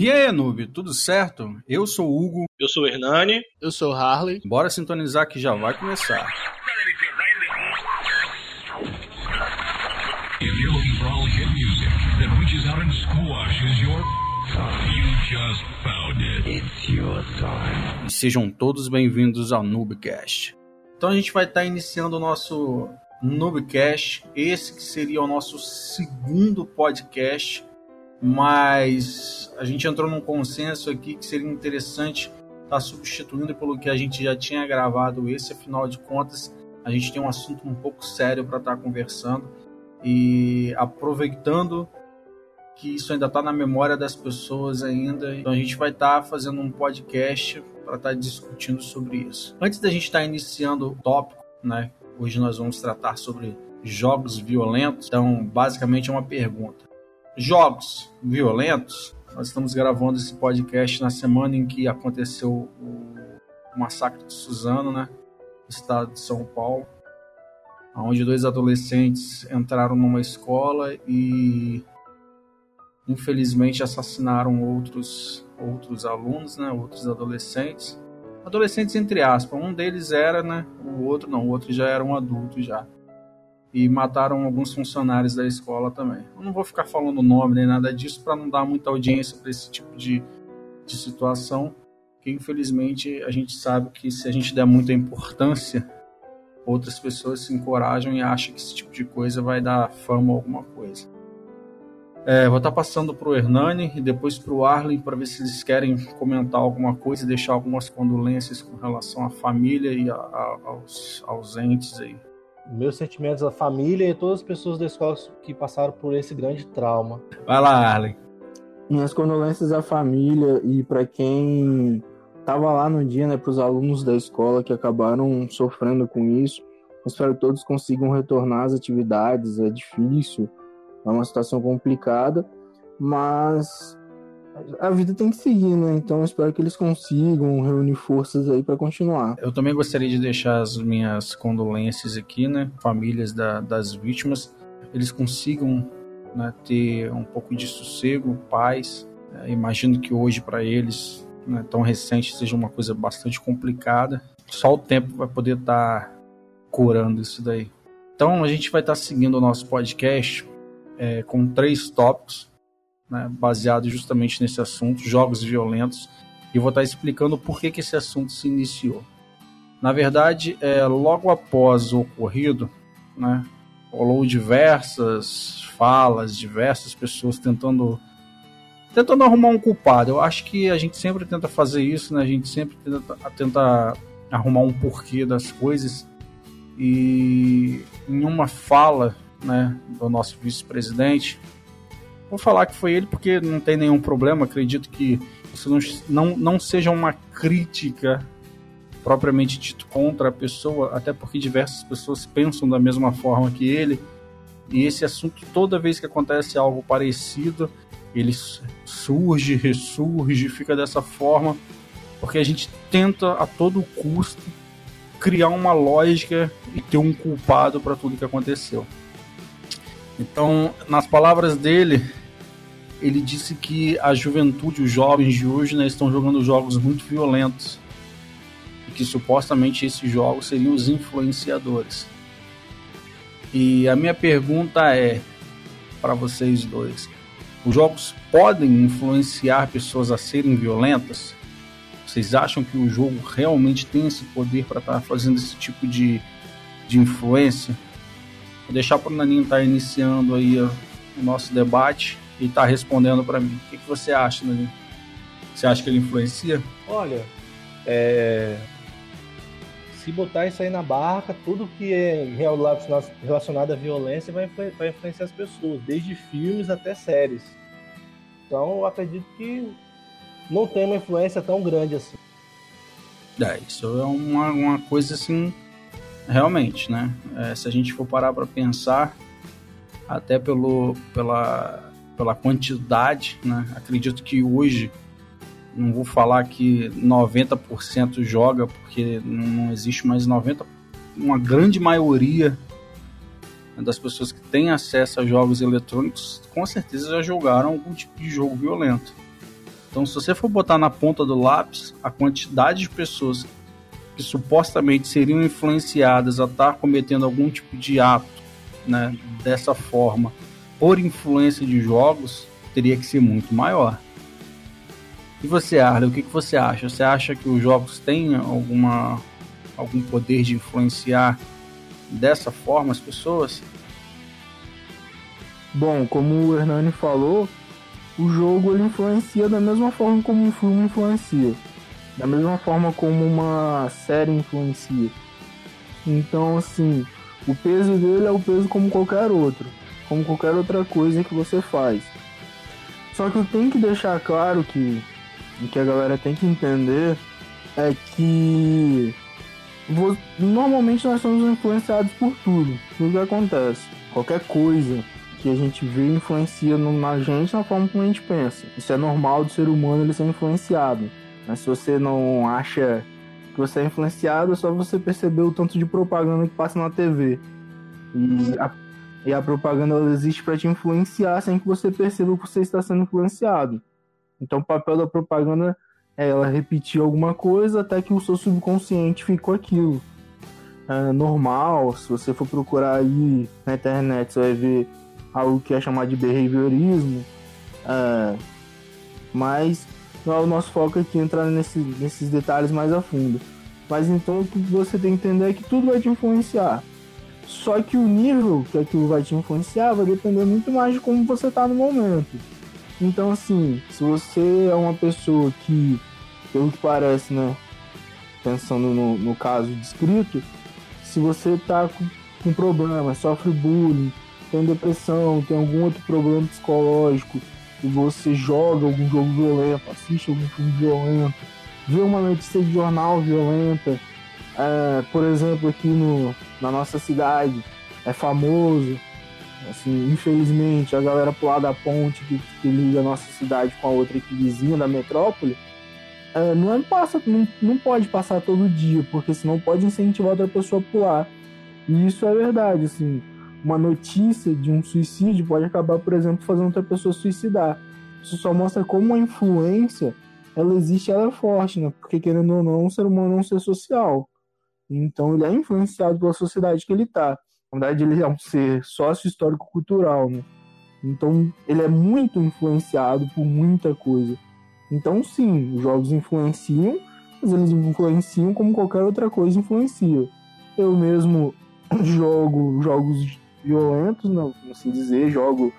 E aí, noob, tudo certo? Eu sou o Hugo. Eu sou o Hernani. Eu sou o Harley. Bora sintonizar que já vai começar. E sejam todos bem-vindos ao Noobcast. Então a gente vai estar iniciando o nosso Noobcast, esse que seria o nosso segundo podcast, mas a gente entrou num consenso aqui que seria interessante estar substituindo pelo que a gente já tinha gravado esse, afinal de contas, a gente tem um assunto um pouco sério para estar conversando e aproveitando que isso ainda está na memória das pessoas ainda, então a gente vai estar fazendo um podcast para estar discutindo sobre isso. Antes da gente estar iniciando o tópico, né? Hoje nós vamos tratar sobre jogos violentos. Então, basicamente é uma pergunta. Jogos violentos? Nós estamos gravando esse podcast na semana em que aconteceu o massacre de Suzano, né? Estado de São Paulo onde dois adolescentes entraram numa escola e infelizmente assassinaram outros outros alunos, né, outros adolescentes. Adolescentes entre aspas, um deles era, né, o outro não, o outro já era um adulto já. E mataram alguns funcionários da escola também. Eu não vou ficar falando nome nem nada disso para não dar muita audiência para esse tipo de, de situação, que infelizmente a gente sabe que se a gente der muita importância outras pessoas se encorajam e acham que esse tipo de coisa vai dar fama ou alguma coisa. É, vou estar tá passando para o Hernani e depois para o Arlen para ver se eles querem comentar alguma coisa e deixar algumas condolências com relação à família e a, a, aos ausentes aí. Meus sentimentos à família e a todas as pessoas da escola que passaram por esse grande trauma. Vai lá, Arlen. Minhas condolências à família e para quem estava lá no dia, né, para os alunos da escola que acabaram sofrendo com isso. Espero que todos consigam retornar às atividades. É difícil, é uma situação complicada, mas a vida tem que seguir, né? Então espero que eles consigam reunir forças aí para continuar. Eu também gostaria de deixar as minhas condolências aqui, né? Famílias da, das vítimas, eles consigam né, ter um pouco de sossego, paz. É, imagino que hoje para eles né, tão recente seja uma coisa bastante complicada. Só o tempo vai poder estar tá curando isso daí. Então a gente vai estar tá seguindo o nosso podcast é, com três tópicos, né, baseados justamente nesse assunto, jogos violentos, e vou estar explicando por que, que esse assunto se iniciou. Na verdade, é, logo após o ocorrido, né, rolou diversas falas, diversas pessoas tentando tentando arrumar um culpado. Eu acho que a gente sempre tenta fazer isso, né? A gente sempre tenta, tenta arrumar um porquê das coisas. E em uma fala, né, do nosso vice-presidente, vou falar que foi ele porque não tem nenhum problema. Acredito que isso não, não, não seja uma crítica propriamente dito contra a pessoa, até porque diversas pessoas pensam da mesma forma que ele. E esse assunto, toda vez que acontece algo parecido, ele surge, ressurge, fica dessa forma, porque a gente tenta a todo custo criar uma lógica e ter um culpado para tudo que aconteceu. Então, nas palavras dele, ele disse que a juventude, os jovens de hoje, né, estão jogando jogos muito violentos e que supostamente esses jogos seriam os influenciadores. E a minha pergunta é para vocês dois: os jogos podem influenciar pessoas a serem violentas? Vocês acham que o jogo realmente tem esse poder para estar tá fazendo esse tipo de, de influência? Vou deixar para o Naninho estar tá iniciando aí o nosso debate e estar tá respondendo para mim. O que, que você acha, Naninho? Você acha que ele influencia? Olha, é... se botar isso aí na barca, tudo que é relacionado à violência vai, vai influenciar as pessoas, desde filmes até séries. Então eu acredito que não tem uma influência tão grande assim. É, isso é uma, uma coisa assim, realmente, né? É, se a gente for parar para pensar, até pelo, pela, pela quantidade, né? Acredito que hoje, não vou falar que 90% joga, porque não existe mais 90%, uma grande maioria das pessoas que têm acesso a jogos eletrônicos com certeza já jogaram algum tipo de jogo violento. Então, se você for botar na ponta do lápis a quantidade de pessoas que supostamente seriam influenciadas a estar cometendo algum tipo de ato, né, dessa forma, por influência de jogos, teria que ser muito maior. E você, Arley, o que, que você acha? Você acha que os jogos têm alguma, algum poder de influenciar dessa forma as pessoas? Bom, como o Hernani falou, o jogo ele influencia da mesma forma como um filme influencia, da mesma forma como uma série influencia. Então, assim, o peso dele é o peso como qualquer outro, como qualquer outra coisa que você faz. Só que eu tenho que deixar claro que o que a galera tem que entender é que normalmente nós somos influenciados por tudo, tudo que acontece, qualquer coisa que a gente vê influencia na gente na forma como a gente pensa. Isso é normal do ser humano ele ser influenciado. Mas se você não acha que você é influenciado, é só você perceber o tanto de propaganda que passa na TV. E a, e a propaganda ela existe para te influenciar sem que você perceba que você está sendo influenciado. Então o papel da propaganda é ela repetir alguma coisa até que o seu subconsciente ficou aquilo. É normal, se você for procurar aí na internet, você vai ver algo que é chamado de behaviorismo, é, mas não é o nosso foco aqui entrar nesse, nesses detalhes mais a fundo. Mas então o que você tem que entender é que tudo vai te influenciar. Só que o nível que aquilo vai te influenciar vai depender muito mais de como você está no momento. Então, assim, se você é uma pessoa que, pelo que parece, né, pensando no, no caso descrito, se você está com, com problema, sofre bullying, tem depressão, tem algum outro problema psicológico, e você joga algum jogo violento, assiste algum filme violento, vê uma notícia de jornal violenta, é, por exemplo, aqui no, na nossa cidade, é famoso, assim, infelizmente, a galera pular da ponte que, que liga a nossa cidade com a outra aqui vizinha da metrópole, é, não, é, passa, não, não pode passar todo dia, porque senão pode incentivar outra pessoa a pular. E isso é verdade, assim, uma notícia de um suicídio pode acabar, por exemplo, fazendo outra pessoa suicidar. Isso só mostra como a influência ela existe, ela é forte, né? Porque querendo ou não, o ser humano é um ser social. Então ele é influenciado pela sociedade que ele está. Na verdade, ele é um ser sócio-histórico-cultural, né? Então ele é muito influenciado por muita coisa. Então sim, os jogos influenciam, mas eles influenciam como qualquer outra coisa influencia. Eu mesmo jogo jogos violentos, não assim dizer, jogo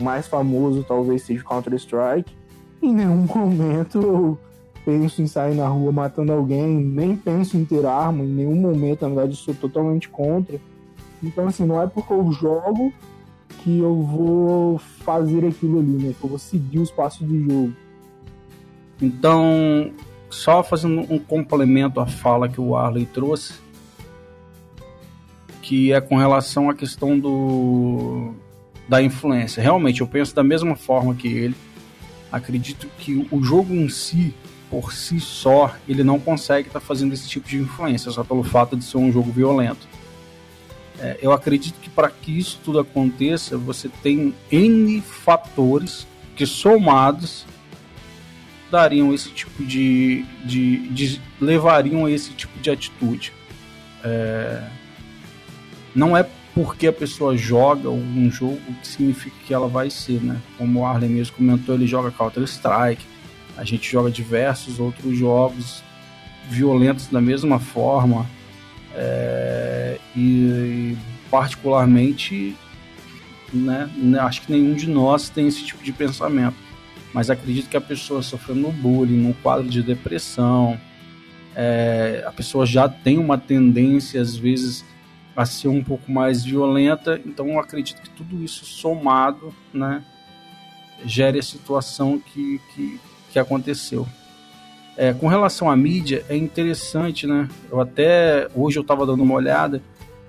mais famoso talvez seja Counter-Strike. Em nenhum momento eu penso em sair na rua matando alguém, nem penso em ter arma, em nenhum momento, na verdade, sou totalmente contra. Então, assim, não é porque eu jogo que eu vou fazer aquilo ali, né? Que eu vou seguir os passos do jogo. Então, só fazendo um complemento à fala que o Arley trouxe, que é com relação à questão do da influência. Realmente, eu penso da mesma forma que ele. Acredito que o jogo em si, por si só, ele não consegue estar tá fazendo esse tipo de influência, só pelo fato de ser um jogo violento. É, eu acredito que para que isso tudo aconteça, você tem N fatores que somados dariam esse tipo de, de, de levariam a esse tipo de atitude. É, não é porque a pessoa joga um jogo que significa que ela vai ser, né? Como o Arlen mesmo comentou, ele joga Counter-Strike, a gente joga diversos outros jogos violentos da mesma forma, é, e, particularmente, né, né, acho que nenhum de nós tem esse tipo de pensamento, mas acredito que a pessoa sofrendo bullying, num quadro de depressão, é, a pessoa já tem uma tendência, às vezes, a ser um pouco mais violenta. Então acredito que tudo isso somado, né, gere a situação que, que, que aconteceu. É, com relação à mídia, é interessante, né? Eu até hoje eu estava dando uma olhada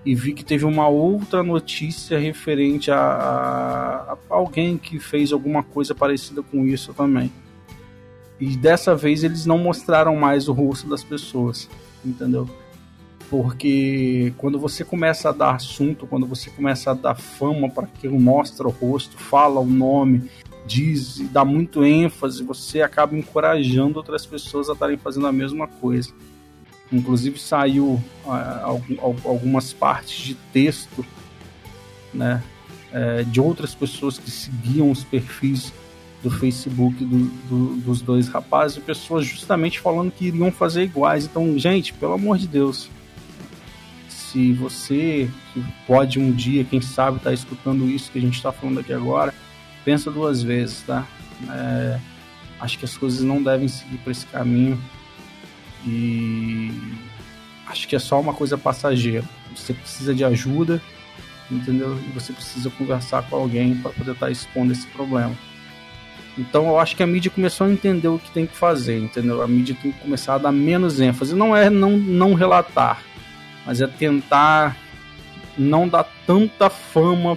e vi que teve uma outra notícia referente a, a, a, alguém que fez alguma coisa parecida com isso também. E dessa vez eles não mostraram mais o rosto das pessoas, entendeu? porque quando você começa a dar assunto, quando você começa a dar fama para que mostra o rosto, fala o nome, diz e dá muito ênfase, você acaba encorajando outras pessoas a estarem fazendo a mesma coisa. Inclusive saiu uh, algumas partes de texto, né, uh, de outras pessoas que seguiam os perfis do Facebook do, do, dos dois rapazes, pessoas justamente falando que iriam fazer iguais. Então, gente, pelo amor de Deus, se você pode um dia, quem sabe, estar tá escutando isso que a gente está falando aqui agora, pensa duas vezes, tá? É, acho que as coisas não devem seguir por esse caminho e acho que é só uma coisa passageira. Você precisa de ajuda, entendeu? E você precisa conversar com alguém para poder estar tá expondo esse problema. Então eu acho que a mídia começou a entender o que tem que fazer, entendeu? A mídia tem que começar a dar menos ênfase. Não é não, não relatar, mas é tentar não dar tanta fama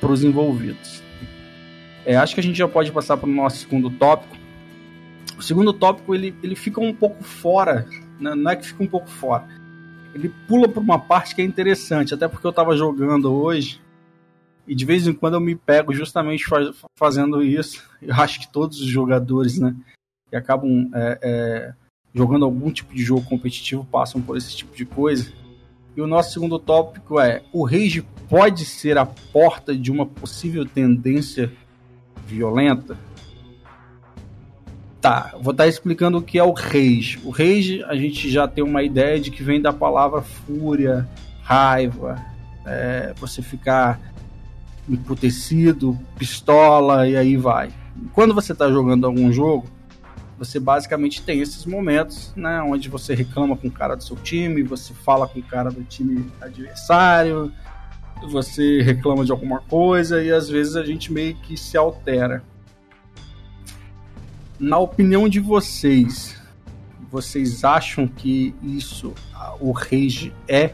para os envolvidos. É, acho que a gente já pode passar para o nosso segundo tópico. O segundo tópico ele, ele fica um pouco fora, né? não é que fica um pouco fora. Ele pula para uma parte que é interessante, até porque eu estava jogando hoje e de vez em quando eu me pego justamente faz, fazendo isso. Eu acho que todos os jogadores, né, que acabam é, é, jogando algum tipo de jogo competitivo passam por esse tipo de coisa. E o nosso segundo tópico é: o rage pode ser a porta de uma possível tendência violenta? Tá, vou estar explicando o que é o rage. O rage, a gente já tem uma ideia de que vem da palavra fúria, raiva, é, você ficar emputecido, pistola e aí vai. Quando você está jogando algum jogo, você basicamente tem esses momentos, né, onde você reclama com o cara do seu time, você fala com o cara do time adversário, você reclama de alguma coisa e às vezes a gente meio que se altera. Na opinião de vocês, vocês acham que isso, o rage é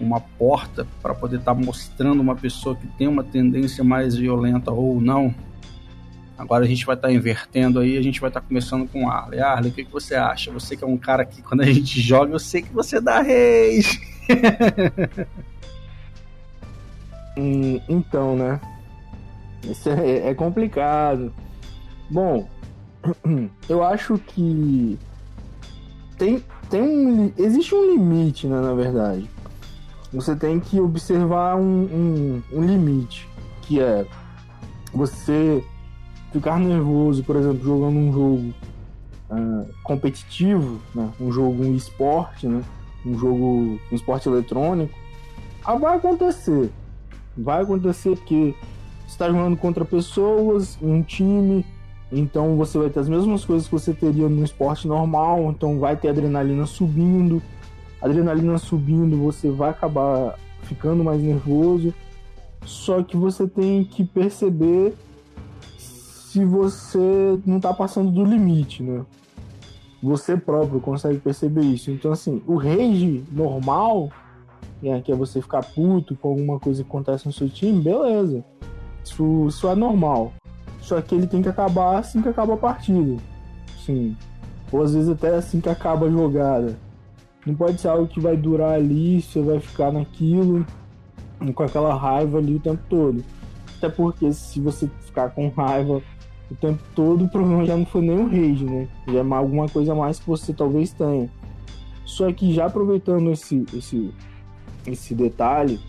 uma porta para poder estar tá mostrando uma pessoa que tem uma tendência mais violenta ou não. Agora a gente vai estar tá invertendo aí, a gente vai estar tá começando com Arley. Arley, o que, que você acha? Você que é um cara que quando a gente joga, eu sei que você dá reis. então, né? Isso é, é complicado. Bom, eu acho que tem, tem um, existe um limite, né, na verdade você tem que observar um, um, um limite, que é você ficar nervoso, por exemplo, jogando um jogo uh, competitivo, né? um jogo um esporte, né? um jogo um esporte eletrônico, ah, vai acontecer. Vai acontecer porque você está jogando contra pessoas, um time, então você vai ter as mesmas coisas que você teria no esporte normal, então vai ter adrenalina subindo, adrenalina subindo, você vai acabar ficando mais nervoso. Só que você tem que perceber se você não tá passando do limite, né? Você próprio consegue perceber isso. Então, assim, o rage normal, né, que é você ficar puto com alguma coisa que acontece no seu time, beleza. Isso, isso é normal. Só que ele tem que acabar assim que acaba a partida. Sim. Ou às vezes até assim que acaba a jogada. Não pode ser algo que vai durar ali, você vai ficar naquilo, com aquela raiva ali o tempo todo. Até porque se você ficar com raiva o tempo todo, o problema já não foi nem o rage, né? Já é alguma coisa mais que você talvez tenha. Só que já aproveitando esse, esse, esse detalhe,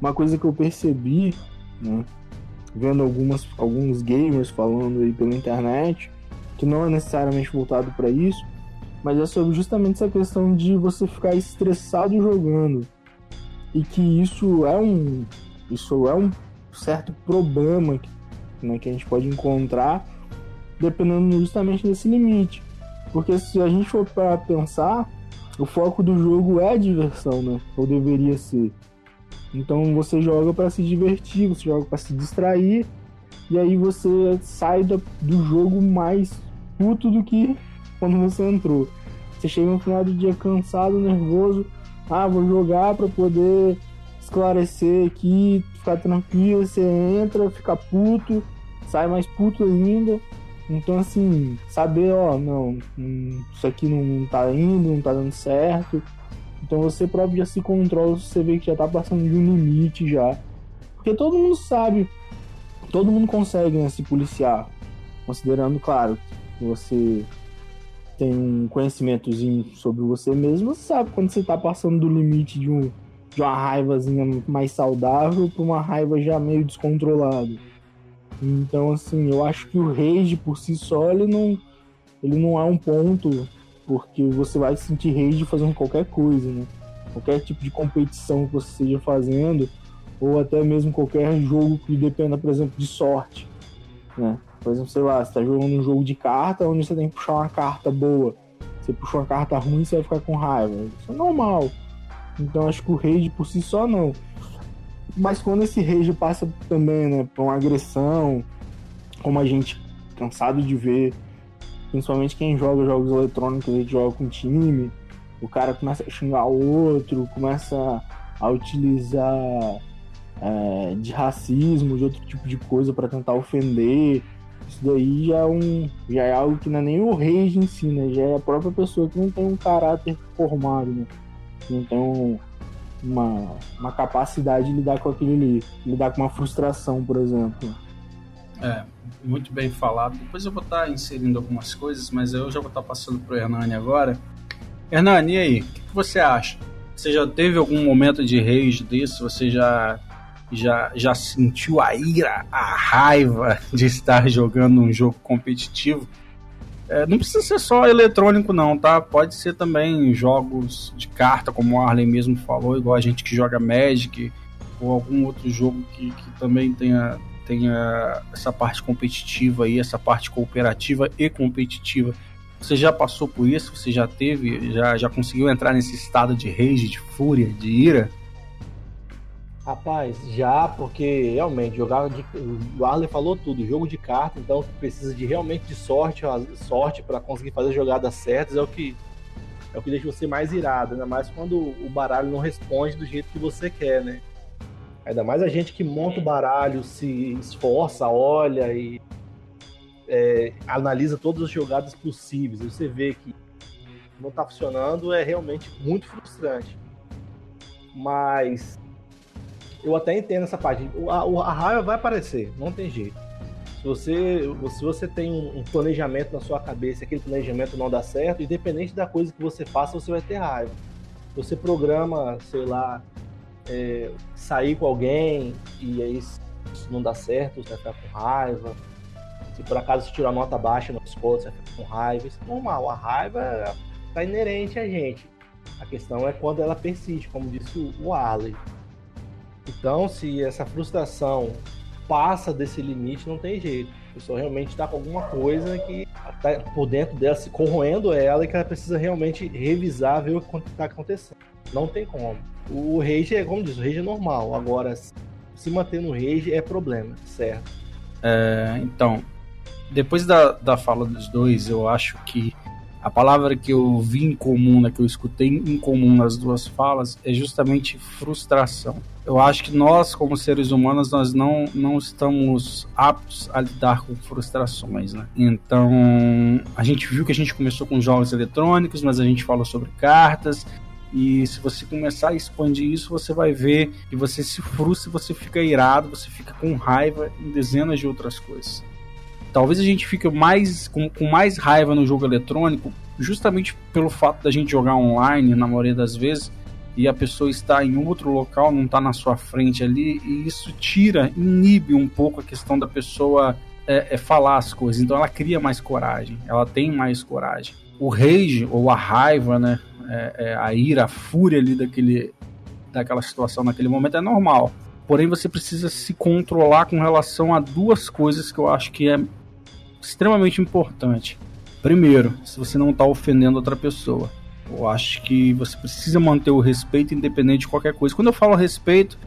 uma coisa que eu percebi, né? Vendo algumas, alguns gamers falando aí pela internet, que não é necessariamente voltado para isso, mas é sobre justamente essa questão de você ficar estressado jogando e que isso é um isso é um certo problema né, que a gente pode encontrar dependendo justamente desse limite porque se a gente for para pensar o foco do jogo é a diversão né ou deveria ser então você joga para se divertir você joga para se distrair e aí você sai do, do jogo mais puto do que quando você entrou. Você chega no final do dia cansado, nervoso. Ah, vou jogar para poder esclarecer aqui, ficar tranquilo. Você entra, fica puto, sai mais puto ainda. Então, assim, saber, ó, não, isso aqui não tá indo, não tá dando certo. Então você próprio já se controla, você vê que já tá passando de um limite já. Porque todo mundo sabe todo mundo consegue né, se policiar, considerando, claro, que você tem um conhecimentozinho sobre você mesmo, você sabe quando você tá passando do limite de, um, de uma raivazinha mais saudável para uma raiva já meio descontrolada. Então, assim, eu acho que o rage por si só, ele não, ele não é um ponto, porque você vai sentir rage fazendo qualquer coisa, né? Qualquer tipo de competição que você esteja fazendo, ou até mesmo qualquer jogo que dependa, por exemplo, de sorte, né? Por exemplo, sei lá, você tá jogando um jogo de carta onde você tem que puxar uma carta boa. Você puxou uma carta ruim, você vai ficar com raiva. Isso é normal. Então acho que o rage por si só não. Mas quando esse rage passa também, né, pra uma agressão, como a gente cansado de ver, principalmente quem joga jogos eletrônicos, gente joga com time, o cara começa a xingar o outro, começa a utilizar é, de racismo, de outro tipo de coisa para tentar ofender. Isso daí já é, um, já é algo que não é nem o rage em si, né? Já é a própria pessoa que não tem um caráter formado, né? Um, uma, uma capacidade de lidar com aquilo ali. Lidar com uma frustração, por exemplo. É, muito bem falado. Depois eu vou estar inserindo algumas coisas, mas eu já vou estar passando para o Hernani agora. Hernani, e aí? O que você acha? Você já teve algum momento de rage desse? Você já já, já sentiu a ira, a raiva de estar jogando um jogo competitivo. É, não precisa ser só eletrônico, não, tá? Pode ser também jogos de carta, como o Arlen mesmo falou, igual a gente que joga Magic, ou algum outro jogo que, que também tenha, tenha essa parte competitiva aí, essa parte cooperativa e competitiva. Você já passou por isso? Você já teve, já, já conseguiu entrar nesse estado de rage, de fúria, de ira? Rapaz, já, porque realmente jogar de. O Arley falou tudo, jogo de carta, então precisa de realmente de sorte, sorte para conseguir fazer jogadas certas, é o que é o que deixa você mais irado, ainda mais quando o baralho não responde do jeito que você quer, né? Ainda mais a gente que monta o baralho, se esforça, olha e é, analisa todas as jogadas possíveis. Você vê que não tá funcionando, é realmente muito frustrante. Mas eu até entendo essa parte. A, a raiva vai aparecer, não tem jeito. Se você, se você tem um planejamento na sua cabeça, aquele planejamento não dá certo, independente da coisa que você faça, você vai ter raiva. Você programa, sei lá, é, sair com alguém e aí se não dá certo, você vai ficar com raiva. Se por acaso você tirar nota baixa na escola, você vai ficar com raiva. Isso é normal. A raiva está inerente a gente. A questão é quando ela persiste, como disse o Arley. Então, se essa frustração passa desse limite, não tem jeito. A pessoa realmente está com alguma coisa que está por dentro dela, se corroendo ela e que ela precisa realmente revisar, ver o que está acontecendo. Não tem como. O rage é, como diz, o rage é normal. Agora, se manter no rage é problema, certo? É, então, depois da, da fala dos dois, eu acho que a palavra que eu vi em comum, né, que eu escutei em comum nas duas falas, é justamente frustração. Eu acho que nós, como seres humanos, nós não, não estamos aptos a lidar com frustrações, né? Então, a gente viu que a gente começou com jogos eletrônicos, mas a gente falou sobre cartas, e se você começar a expandir isso, você vai ver que você se frustra, você fica irado, você fica com raiva em dezenas de outras coisas. Talvez a gente fique mais com, com mais raiva no jogo eletrônico, justamente pelo fato da gente jogar online, na maioria das vezes, e a pessoa está em outro local, não está na sua frente ali, e isso tira, inibe um pouco a questão da pessoa é, é falar as coisas. Então ela cria mais coragem, ela tem mais coragem. O rage, ou a raiva, né? É, é, a ira, a fúria ali daquele, daquela situação naquele momento é normal. Porém, você precisa se controlar com relação a duas coisas que eu acho que é extremamente importante. Primeiro, se você não está ofendendo outra pessoa. Eu acho que você precisa manter o respeito independente de qualquer coisa. Quando eu falo respeito,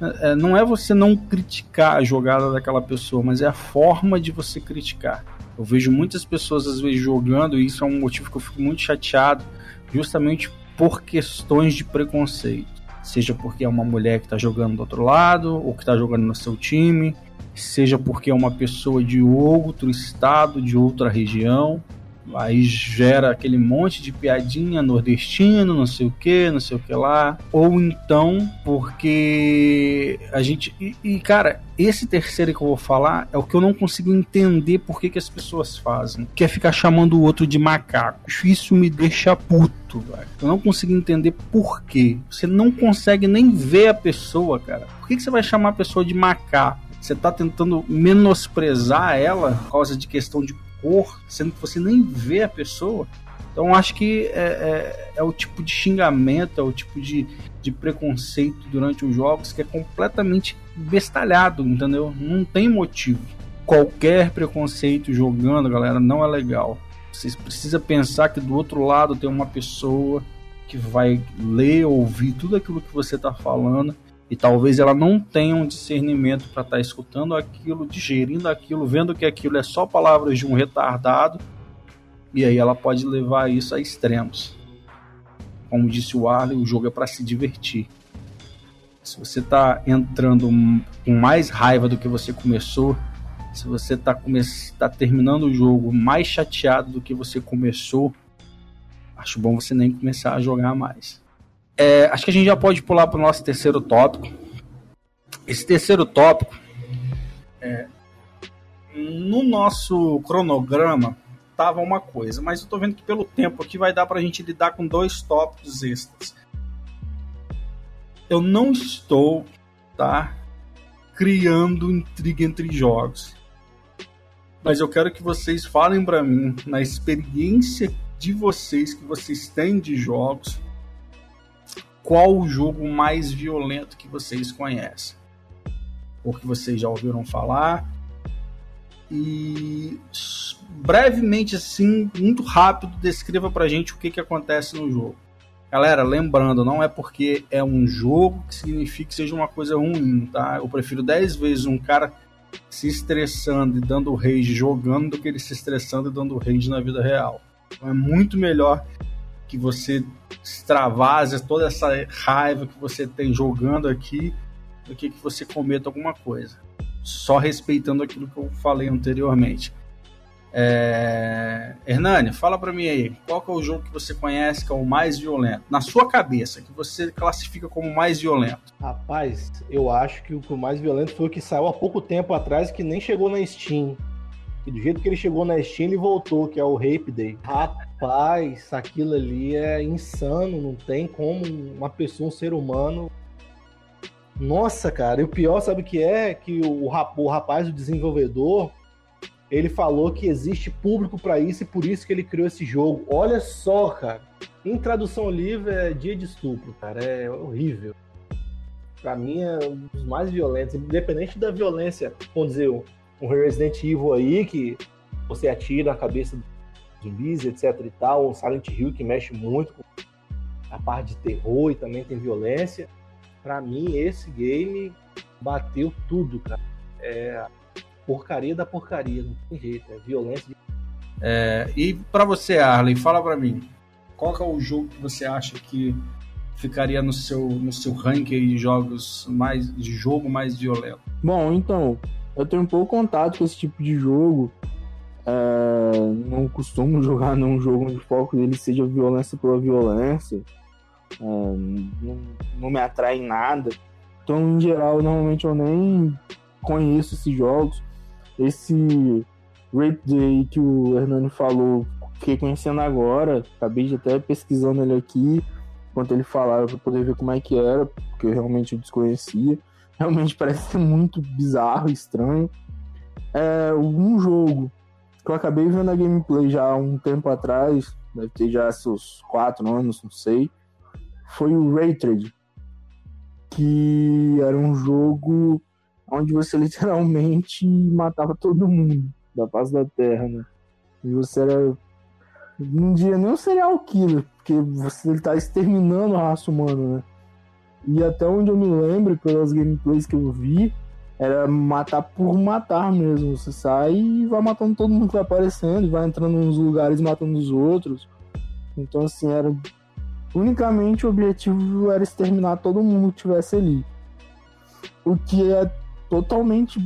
é, não é você não criticar a jogada daquela pessoa, mas é a forma de você criticar. Eu vejo muitas pessoas às vezes jogando, e isso é um motivo que eu fico muito chateado, justamente por questões de preconceito. Seja porque é uma mulher que está jogando do outro lado, ou que está jogando no seu time, seja porque é uma pessoa de outro estado, de outra região. Aí gera aquele monte de piadinha nordestino, não sei o que, não sei o que lá. Ou então, porque a gente. E, e, cara, esse terceiro que eu vou falar é o que eu não consigo entender por que, que as pessoas fazem. Que é ficar chamando o outro de macaco. Isso me deixa puto, velho. Eu não consigo entender por quê. Você não consegue nem ver a pessoa, cara. Por que, que você vai chamar a pessoa de macaco? Você tá tentando menosprezar ela por causa de questão de cor, sendo que você nem vê a pessoa. Então acho que é, é, é, o tipo de xingamento, é o tipo de, de preconceito durante os jogos que é completamente bestalhado, entendeu? Não tem motivo. Qualquer preconceito jogando, galera, não é legal. Vocês precisam pensar que do outro lado tem uma pessoa que vai ler, ouvir tudo aquilo que você está falando e talvez ela não tenha um discernimento para estar tá escutando aquilo, digerindo aquilo, vendo que aquilo é só palavras de um retardado, e aí ela pode levar isso a extremos. Como disse o Arley, o jogo é para se divertir. Se você está entrando com mais raiva do que você começou, se você está tá terminando o jogo mais chateado do que você começou, acho bom você nem começar a jogar mais. É, acho que a gente já pode pular para o nosso terceiro tópico. Esse terceiro tópico, é, no nosso cronograma, tava uma coisa, mas eu estou vendo que pelo tempo aqui vai dar para a gente lidar com dois tópicos extras. Eu não estou, tá, criando intriga entre jogos, mas eu quero que vocês falem para mim na experiência de vocês que vocês têm de jogos qual o jogo mais violento que vocês conhecem, ou que vocês já ouviram falar. E brevemente, assim, muito rápido, descreva pra gente o que, que acontece no jogo. Galera, lembrando, não é porque é um jogo que significa que seja uma coisa ruim, tá? Eu prefiro 10 vezes um cara se estressando e dando rage jogando do que ele se estressando e dando rage na vida real. Então é muito melhor que você extravase toda essa raiva que você tem jogando aqui do que que você cometa alguma coisa. Só respeitando aquilo que eu falei anteriormente. É... Hernani, fala para mim aí, qual que é o jogo que você conhece que é o mais violento? Na sua cabeça, que você classifica como mais violento? Rapaz, eu acho que o mais violento foi o que saiu há pouco tempo atrás, que nem chegou na Steam. E do jeito que ele chegou na Steam, ele voltou, que é o Rape Day. Rapaz, aquilo ali é insano, não tem como uma pessoa, um ser humano. Nossa, cara, e o pior, sabe o que é? Que o, o rapaz, o desenvolvedor, ele falou que existe público para isso e por isso que ele criou esse jogo. Olha só, cara. Em tradução livre é dia de estupro, cara. É horrível. Pra mim é um dos mais violentos, independente da violência, vamos dizer, um Resident Evil aí, que você atira na cabeça dos zumbis, etc e tal, um Silent Hill que mexe muito com a parte de terror e também tem violência. Para mim, esse game bateu tudo, cara. É porcaria da porcaria, não tem jeito, é violência. De... É, e para você, Arlen, fala para mim, qual é o jogo que você acha que ficaria no seu, no seu ranking de jogos mais de jogo mais violento? Bom, então, eu tenho um pouco contato com esse tipo de jogo. É, não costumo jogar num jogo onde o foco dele seja violência pela violência. É, não, não, me atrai em nada. Então, em geral, normalmente eu nem conheço esses jogos. Esse Rape Day que o Hernani falou, fiquei conhecendo agora. Acabei de até pesquisando ele aqui, enquanto ele falava, para poder ver como é que era, porque eu realmente desconhecia realmente parece ser muito bizarro, estranho. É um jogo que eu acabei vendo a gameplay já há um tempo atrás, deve ter já seus quatro anos, não sei. Foi o Rated, que era um jogo onde você literalmente matava todo mundo da face da Terra, né? E você era. Não dia nem um serial killer, porque você está exterminando a raça humana, né? E até onde eu me lembro, pelas gameplays que eu vi, era matar por matar mesmo. Você sai e vai matando todo mundo que vai aparecendo, vai entrando nos lugares matando os outros. Então, assim, era. Unicamente o objetivo era exterminar todo mundo que estivesse ali. O que é totalmente,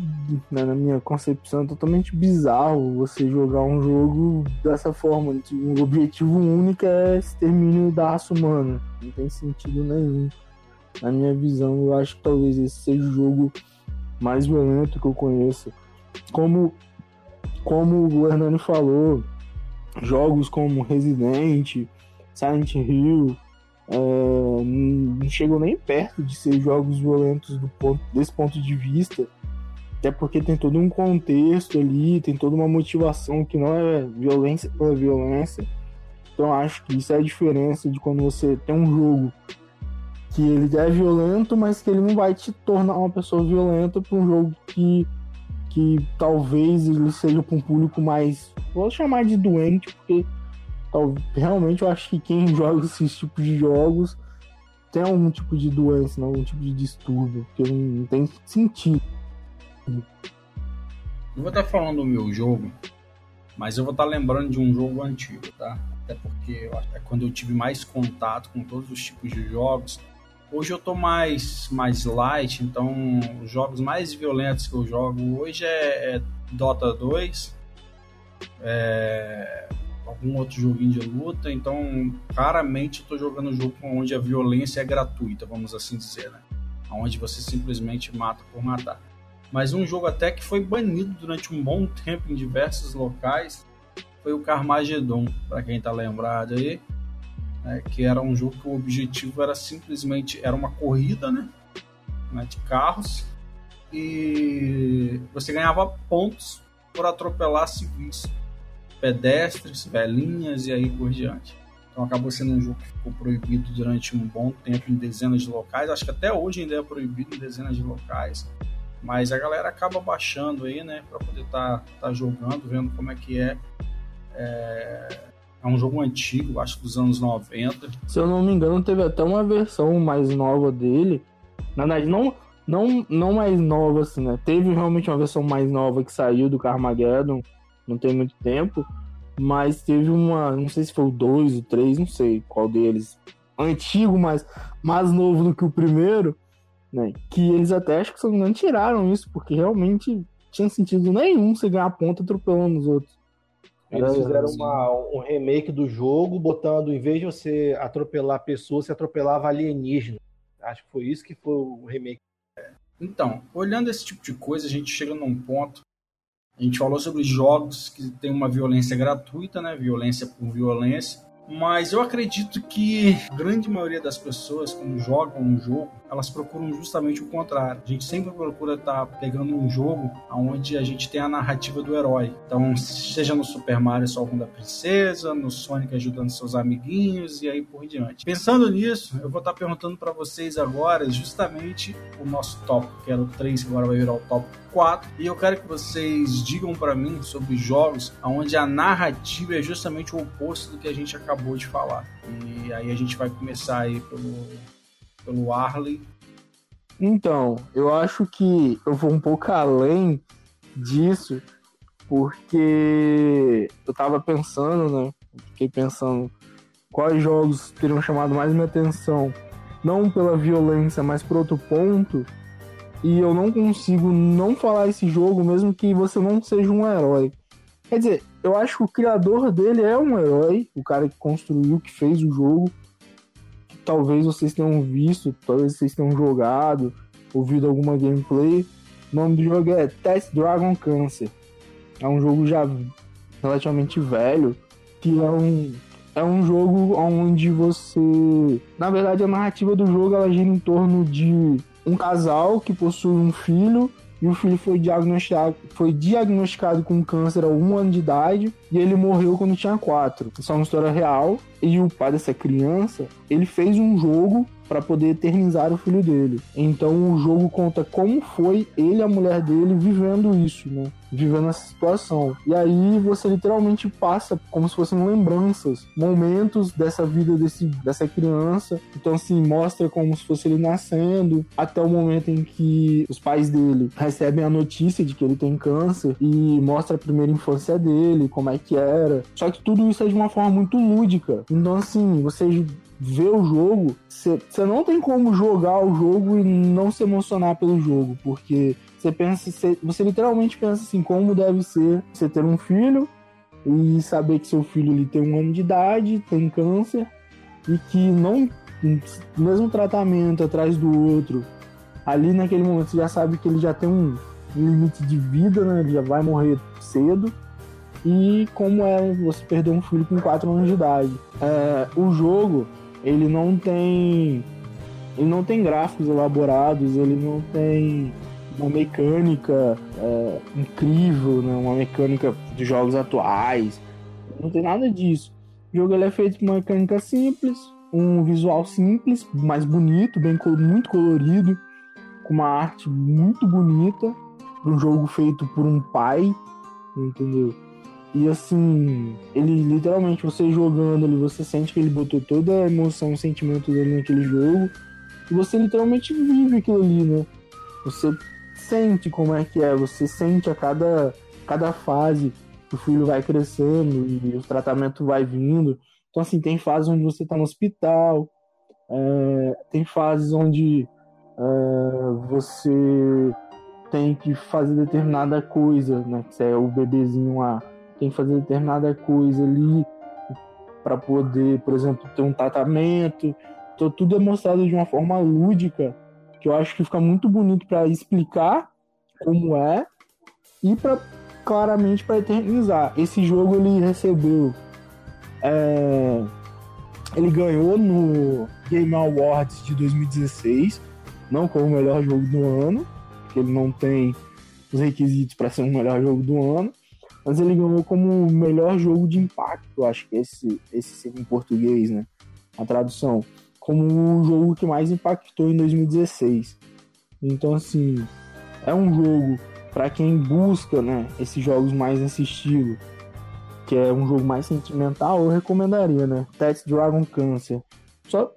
né, na minha concepção, totalmente bizarro você jogar um jogo dessa forma. O objetivo único é extermínio da raça humana. Não tem sentido nenhum. Na minha visão, eu acho que talvez esse seja o jogo mais violento que eu conheço. Como, como o Hernani falou, jogos como Resident, Silent Hill, é, não chegam nem perto de ser jogos violentos do ponto, desse ponto de vista. Até porque tem todo um contexto ali, tem toda uma motivação que não é violência pela violência. Então acho que isso é a diferença de quando você tem um jogo que ele é violento, mas que ele não vai te tornar uma pessoa violenta para um jogo que, que talvez ele seja para um público mais. Vou chamar de doente, porque realmente eu acho que quem joga esses tipos de jogos tem algum tipo de doença, algum tipo de distúrbio, porque não, não tem sentido. Eu vou estar falando do meu jogo, mas eu vou estar lembrando de um jogo antigo, tá? Até porque é quando eu tive mais contato com todos os tipos de jogos. Hoje eu tô mais, mais light, então os jogos mais violentos que eu jogo hoje é, é Dota 2, é, algum outro joguinho de luta, então claramente estou jogando um jogo onde a violência é gratuita, vamos assim dizer, né? Onde você simplesmente mata por matar. Mas um jogo até que foi banido durante um bom tempo em diversos locais foi o Carmageddon, para quem está lembrado aí, né? que era um jogo que o objetivo era simplesmente era uma corrida, né? né? De carros e você ganhava pontos por atropelar civis pedestres, velhinhas e aí por diante. Então acabou sendo um jogo que ficou proibido durante um bom tempo em dezenas de locais. Acho que até hoje ainda é proibido em dezenas de locais. Mas a galera acaba baixando aí, né, para poder estar tá, tá jogando, vendo como é que é. é. É um jogo antigo, acho que dos anos 90. Se eu não me engano, teve até uma versão mais nova dele. Na verdade, não, não, não mais nova, assim, né? Teve realmente uma versão mais nova que saiu do Carmageddon não tem muito tempo, mas teve uma, não sei se foi o 2, o 3, não sei qual deles, antigo, mas mais novo do que o primeiro, né? Que eles até acho que se não tiraram isso, porque realmente tinha sentido nenhum você ganhar ponta atropelando os outros. Eles fizeram uma, um remake do jogo, botando, em vez de você atropelar pessoas, você atropelava alienígena. Acho que foi isso que foi o remake. Então, olhando esse tipo de coisa, a gente chega num ponto a gente falou sobre jogos que tem uma violência gratuita, né? Violência por violência. Mas eu acredito que a grande maioria das pessoas, quando jogam um jogo, elas procuram justamente o contrário. A gente sempre procura estar tá pegando um jogo onde a gente tem a narrativa do herói. Então, seja no Super Mario salvando a princesa, no Sonic ajudando seus amiguinhos e aí por diante. Pensando nisso, eu vou estar tá perguntando para vocês agora justamente o nosso tópico, que era o 3, que agora vai virar o tópico 4. E eu quero que vocês digam para mim sobre jogos onde a narrativa é justamente o oposto do que a gente acabou de falar. E aí a gente vai começar aí pelo, pelo Arley. Então, eu acho que eu vou um pouco além disso, porque eu tava pensando, né? Fiquei pensando quais jogos teriam chamado mais minha atenção, não pela violência, mas por outro ponto e eu não consigo não falar esse jogo mesmo que você não seja um herói. Quer dizer, eu acho que o criador dele é um herói, o cara que construiu, que fez o jogo. Talvez vocês tenham visto, talvez vocês tenham jogado, ouvido alguma gameplay. O nome do jogo é Test Dragon Cancer. É um jogo já relativamente velho, que é um é um jogo onde você, na verdade, a narrativa do jogo ela gira em torno de um casal que possui um filho e o filho foi diagnosticado, foi diagnosticado com câncer a um ano de idade e ele morreu quando tinha quatro. Isso é uma história real. E o pai dessa criança, ele fez um jogo para poder eternizar o filho dele. Então o jogo conta como foi ele e a mulher dele vivendo isso, né? Vivendo essa situação. E aí você literalmente passa como se fossem lembranças, momentos dessa vida desse, dessa criança. Então, assim, mostra como se fosse ele nascendo, até o momento em que os pais dele recebem a notícia de que ele tem câncer e mostra a primeira infância dele, como é que era. Só que tudo isso é de uma forma muito lúdica. Então, assim, você ver o jogo, você não tem como jogar o jogo e não se emocionar pelo jogo, porque você pensa, você, você literalmente pensa assim, como deve ser você ter um filho e saber que seu filho ele tem um ano de idade, tem câncer e que não mesmo tratamento atrás do outro, ali naquele momento você já sabe que ele já tem um limite de vida, né? Ele já vai morrer cedo. E como é você perder um filho com 4 anos de idade. É, o jogo, ele não tem. Ele não tem gráficos elaborados, ele não tem uma mecânica é, incrível, né? uma mecânica de jogos atuais. Não tem nada disso. O jogo ele é feito com uma mecânica simples, um visual simples, mais bonito, bem muito colorido, com uma arte muito bonita, um jogo feito por um pai, entendeu? E assim, ele literalmente você jogando ali, você sente que ele botou toda a emoção, o sentimento dele naquele jogo, e você literalmente vive aquilo ali, né? Você sente como é que é, você sente a cada, cada fase que o filho vai crescendo e o tratamento vai vindo. Então, assim, tem fases onde você está no hospital, é, tem fases onde é, você tem que fazer determinada coisa, né? Que é o bebezinho lá, tem que fazer determinada coisa ali para poder, por exemplo, ter um tratamento. Então, tudo é mostrado de uma forma lúdica que eu acho que fica muito bonito para explicar como é e para claramente para eternizar. Esse jogo ele recebeu, é, ele ganhou no Game Awards de 2016, não como o melhor jogo do ano, porque ele não tem os requisitos para ser o melhor jogo do ano, mas ele ganhou como o melhor jogo de impacto, acho que esse esse seria em português, né? A tradução como o jogo que mais impactou em 2016. Então, assim, é um jogo para quem busca, né, esses jogos mais nesse estilo, que é um jogo mais sentimental, eu recomendaria, né? Text Dragon Cancer. Só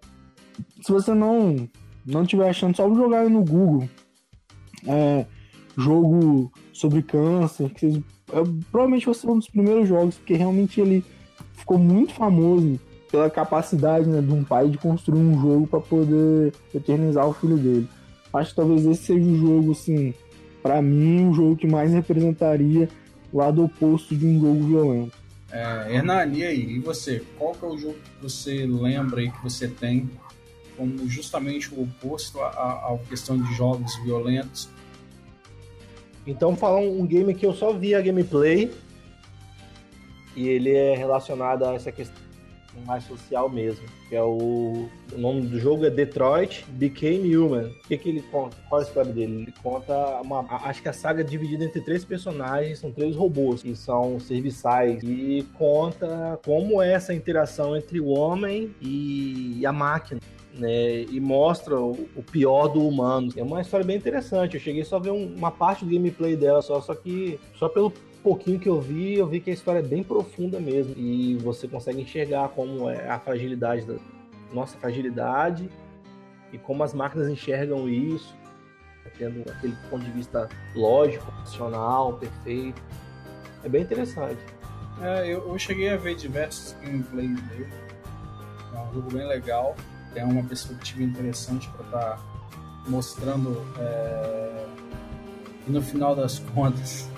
se você não não tiver achando, só jogar no Google. É, jogo sobre câncer, que vocês, é, provavelmente vai ser um dos primeiros jogos, porque realmente ele ficou muito famoso pela capacidade né, de um pai de construir um jogo para poder eternizar o filho dele. Acho que talvez esse seja o jogo, assim, para mim, o jogo que mais representaria o lado oposto de um jogo violento. É, Hernani, e aí? E você? Qual que é o jogo que você lembra aí que você tem como justamente o oposto à questão de jogos violentos? Então, falar um game que eu só vi a gameplay e ele é relacionado a essa questão mais social mesmo. Que é o, o nome do jogo é Detroit Became Human. O que, que ele conta? Qual a história dele? Ele conta uma. Acho que a saga é dividida entre três personagens, são três robôs que são serviçais. E conta como é essa interação entre o homem e a máquina. Né, e mostra o, o, pior do humano. É uma história bem interessante. Eu cheguei só a ver um, uma parte do gameplay dela, só, só que só pelo pouquinho que eu vi, eu vi que a história é bem profunda mesmo. E você consegue enxergar como é a fragilidade da nossa fragilidade e como as máquinas enxergam isso, tendo aquele ponto de vista lógico, racional, perfeito. É bem interessante. É, eu, eu cheguei a ver diversos gameplays dele. É um jogo bem legal. Tem uma perspectiva interessante para estar tá mostrando. É... E no final das contas,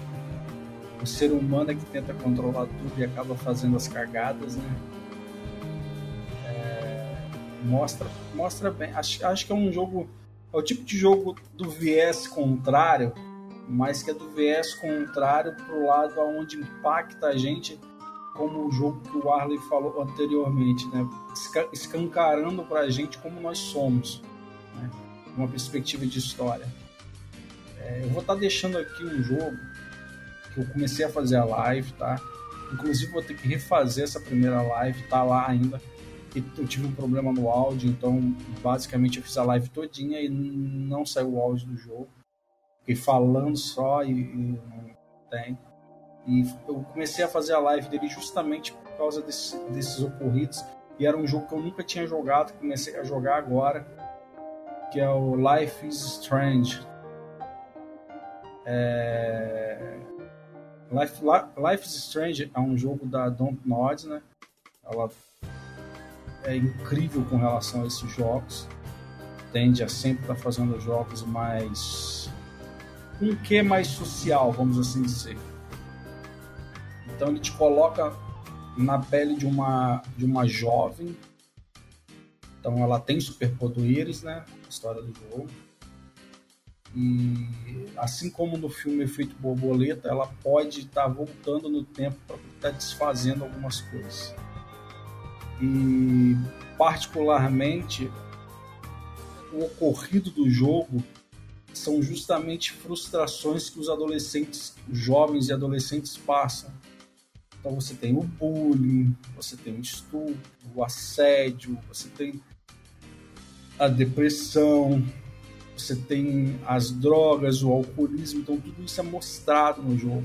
o ser humano é que tenta controlar tudo e acaba fazendo as cagadas, né? É, mostra, mostra bem. Acho, acho que é um jogo. É o tipo de jogo do viés contrário, mas que é do viés contrário pro lado aonde impacta a gente, como o jogo que o Arley falou anteriormente, né? Escancarando pra gente como nós somos, né? Uma perspectiva de história. É, eu vou estar tá deixando aqui um jogo que eu comecei a fazer a live, tá? Inclusive vou ter que refazer essa primeira live, tá lá ainda. E eu tive um problema no áudio, então basicamente eu fiz a live todinha e não saiu o áudio do jogo. Fiquei falando só e, e não tem. E eu comecei a fazer a live dele justamente por causa desse, desses ocorridos. E era um jogo que eu nunca tinha jogado, comecei a jogar agora, que é o Life is Strange. É... Life, Life is Strange é um jogo da Don't Nod, né? Ela é incrível com relação a esses jogos. Tende a sempre estar tá fazendo jogos mais um quê mais social, vamos assim dizer. Então ele te coloca na pele de uma de uma jovem. Então ela tem superpoderes, né? História do jogo. E assim como no filme Efeito Borboleta, ela pode estar tá voltando no tempo para estar tá desfazendo algumas coisas. E particularmente o ocorrido do jogo são justamente frustrações que os adolescentes, jovens e adolescentes passam. Então você tem o bullying, você tem o estupro, o assédio, você tem a depressão, você tem as drogas, o alcoolismo, então tudo isso é mostrado no jogo.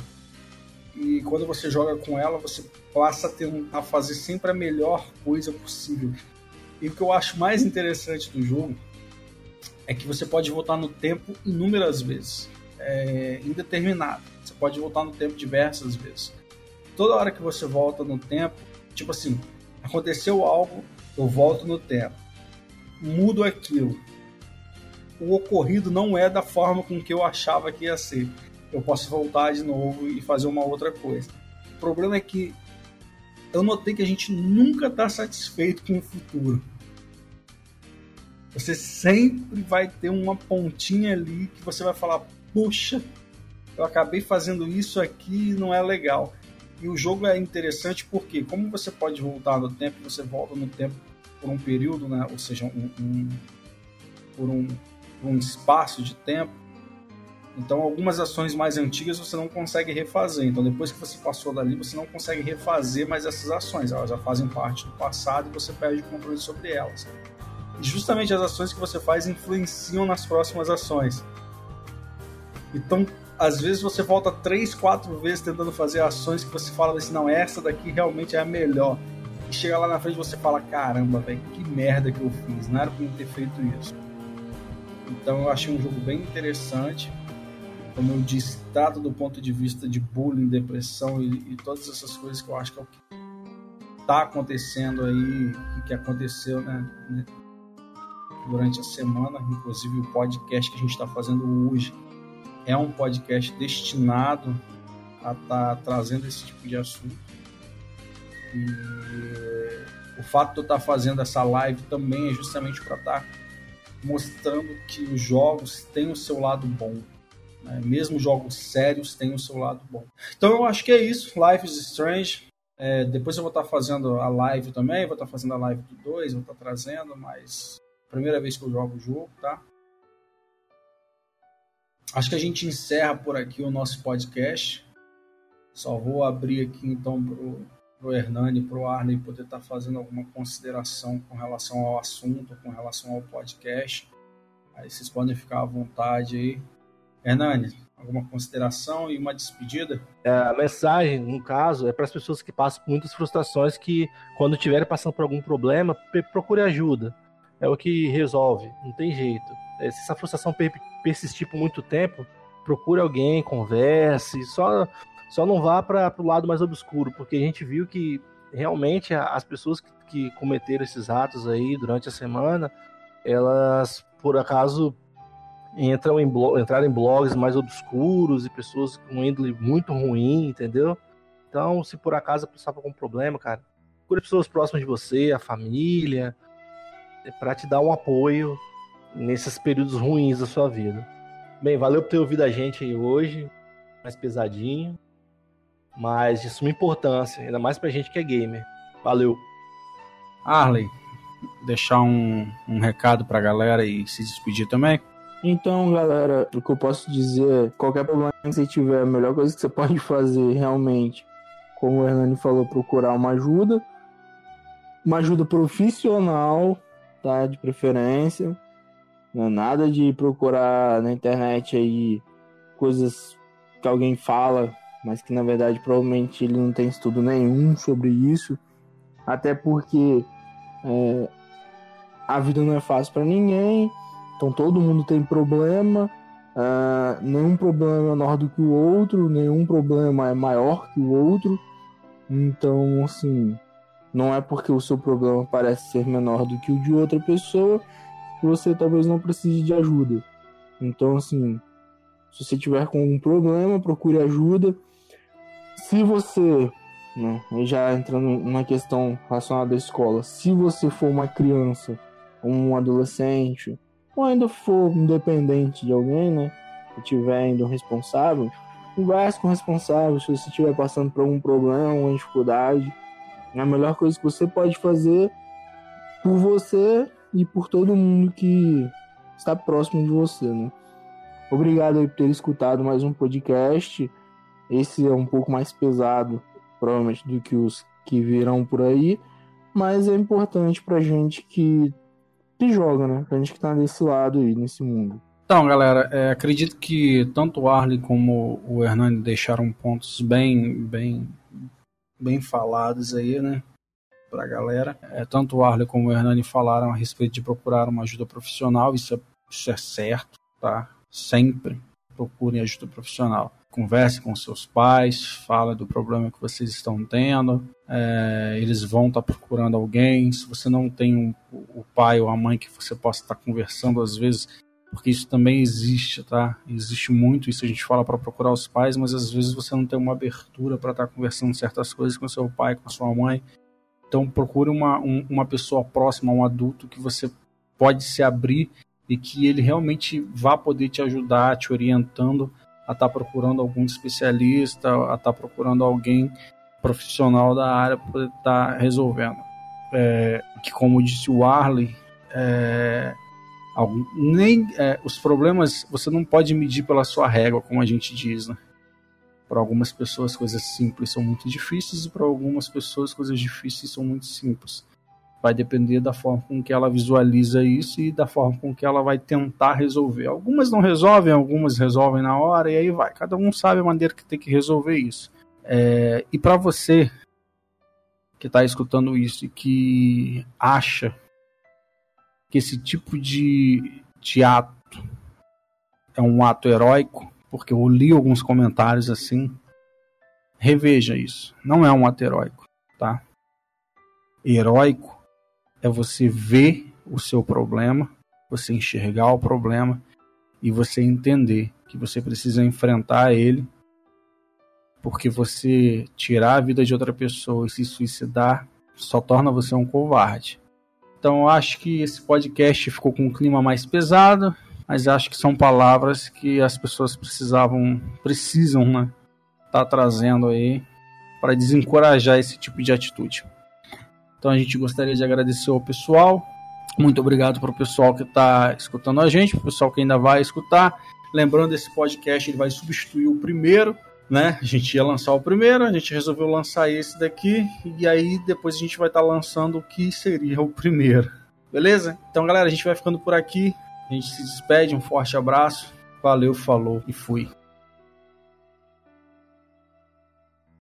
E quando você joga com ela, você passa a, fazer sempre a melhor coisa possível. E o que eu acho mais interessante do jogo é que você pode voltar no tempo inúmeras vezes, é, indeterminado. Você pode voltar no tempo diversas vezes. Toda hora que você volta no tempo, tipo assim, aconteceu algo, eu volto no tempo, mudo aquilo. O ocorrido não é da forma com que eu achava que ia ser. Eu posso voltar de novo e fazer uma outra coisa. O problema é que eu notei que a gente nunca está satisfeito com o futuro você sempre vai ter uma pontinha ali que você vai falar: puxa, eu acabei fazendo isso aqui e não é legal. E o jogo é interessante porque, como você pode voltar no tempo, você volta no tempo por um período, né? ou seja, um, um, por, um, por um espaço de tempo. Então, algumas ações mais antigas você não consegue refazer. Então, depois que você passou dali, você não consegue refazer mais essas ações. Elas já fazem parte do passado e você perde o controle sobre elas justamente as ações que você faz influenciam nas próximas ações. Então, às vezes você volta três, quatro vezes tentando fazer ações que você fala assim, não, essa daqui realmente é a melhor. E chega lá na frente você fala, caramba, velho, que merda que eu fiz, não era pra eu ter feito isso. Então eu achei um jogo bem interessante. Como eu disse, trata do ponto de vista de bullying, depressão e, e todas essas coisas que eu acho que é o que está acontecendo aí e que aconteceu né, durante a semana, inclusive o podcast que a gente está fazendo hoje é um podcast destinado a estar tá trazendo esse tipo de assunto. E o fato de eu estar tá fazendo essa live também é justamente para estar tá mostrando que os jogos têm o seu lado bom. Né? Mesmo jogos sérios têm o seu lado bom. Então eu acho que é isso. Life is Strange. É, depois eu vou estar tá fazendo a live também, vou estar fazendo a live do 2, vou estar trazendo, mas Primeira vez que eu jogo o jogo, tá? Acho que a gente encerra por aqui o nosso podcast. Só vou abrir aqui então pro, pro Hernani e pro Arley poder estar tá fazendo alguma consideração com relação ao assunto, com relação ao podcast. Aí vocês podem ficar à vontade aí. Hernani, alguma consideração e uma despedida? É, a mensagem, no caso, é para as pessoas que passam por muitas frustrações que, quando estiverem passando por algum problema, procure ajuda é o que resolve, não tem jeito. É, se essa frustração persistir por muito tempo, procure alguém, converse, só, só não vá para o lado mais obscuro, porque a gente viu que realmente as pessoas que, que cometeram esses atos aí durante a semana, elas por acaso entram em entraram em blogs mais obscuros e pessoas com índole muito ruim, entendeu? Então, se por acaso passar por algum problema, cara, procure pessoas próximas de você, a família, é para te dar um apoio nesses períodos ruins da sua vida. Bem, valeu por ter ouvido a gente aí hoje, mais pesadinho, mas de suma importância, ainda mais pra gente que é gamer. Valeu. Arley, deixar um, um recado pra galera e se despedir também? Então, galera, o que eu posso dizer, qualquer problema que você tiver, a melhor coisa que você pode fazer realmente, como o Hernani falou, procurar uma ajuda, uma ajuda profissional, tá? De preferência. Não é nada de procurar na internet aí coisas que alguém fala, mas que na verdade provavelmente ele não tem estudo nenhum sobre isso. Até porque é, a vida não é fácil para ninguém, então todo mundo tem problema. Uh, nenhum problema é menor do que o outro, nenhum problema é maior que o outro. Então, assim, não é porque o seu problema parece ser menor do que o de outra pessoa que você talvez não precise de ajuda. Então, assim, Se você tiver com algum problema, procure ajuda. Se você, né, já entrando na questão relacionada à escola, se você for uma criança, um adolescente, ou ainda for independente de alguém, né, que estiver indo responsável, converse com o responsável. Se você estiver passando por algum problema, uma dificuldade, a melhor coisa que você pode fazer por você e por todo mundo que está próximo de você, né? Obrigado por ter escutado mais um podcast. Esse é um pouco mais pesado, provavelmente, do que os que virão por aí, mas é importante pra gente que, que joga, né? Pra gente que tá desse lado aí, nesse mundo. Então, galera, é, acredito que tanto o Arley como o Hernani deixaram pontos bem, bem, bem falados aí, né? Pra galera. É, tanto o Arley como o Hernani falaram a respeito de procurar uma ajuda profissional, isso é, isso é certo, tá? Sempre procurem ajuda profissional. Converse com seus pais, fala do problema que vocês estão tendo. É, eles vão estar tá procurando alguém. Se você não tem um, o pai ou a mãe que você possa estar tá conversando, às vezes, porque isso também existe, tá? Existe muito isso. A gente fala para procurar os pais, mas às vezes você não tem uma abertura para estar tá conversando certas coisas com seu pai, com a sua mãe. Então procure uma, um, uma pessoa próxima, um adulto que você pode se abrir e que ele realmente vá poder te ajudar, te orientando a estar tá procurando algum especialista, a estar tá procurando alguém profissional da área para estar tá resolvendo. É, que como disse o Arley, é, algum, nem é, os problemas você não pode medir pela sua régua, como a gente diz, né? Para algumas pessoas coisas simples são muito difíceis e para algumas pessoas coisas difíceis são muito simples. Vai depender da forma com que ela visualiza isso e da forma com que ela vai tentar resolver. Algumas não resolvem, algumas resolvem na hora e aí vai. Cada um sabe a maneira que tem que resolver isso. É, e para você que está escutando isso e que acha que esse tipo de, de ato é um ato heróico, porque eu li alguns comentários assim, reveja isso. Não é um ato heróico, tá? Heróico é você ver o seu problema, você enxergar o problema e você entender que você precisa enfrentar ele, porque você tirar a vida de outra pessoa e se suicidar só torna você um covarde. Então eu acho que esse podcast ficou com um clima mais pesado, mas acho que são palavras que as pessoas precisavam, precisam, né, tá trazendo aí para desencorajar esse tipo de atitude. Então a gente gostaria de agradecer ao pessoal. Muito obrigado para o pessoal que está escutando a gente, para o pessoal que ainda vai escutar. Lembrando, esse podcast ele vai substituir o primeiro, né? A gente ia lançar o primeiro, a gente resolveu lançar esse daqui, e aí depois a gente vai estar tá lançando o que seria o primeiro. Beleza? Então, galera, a gente vai ficando por aqui. A gente se despede, um forte abraço. Valeu, falou e fui.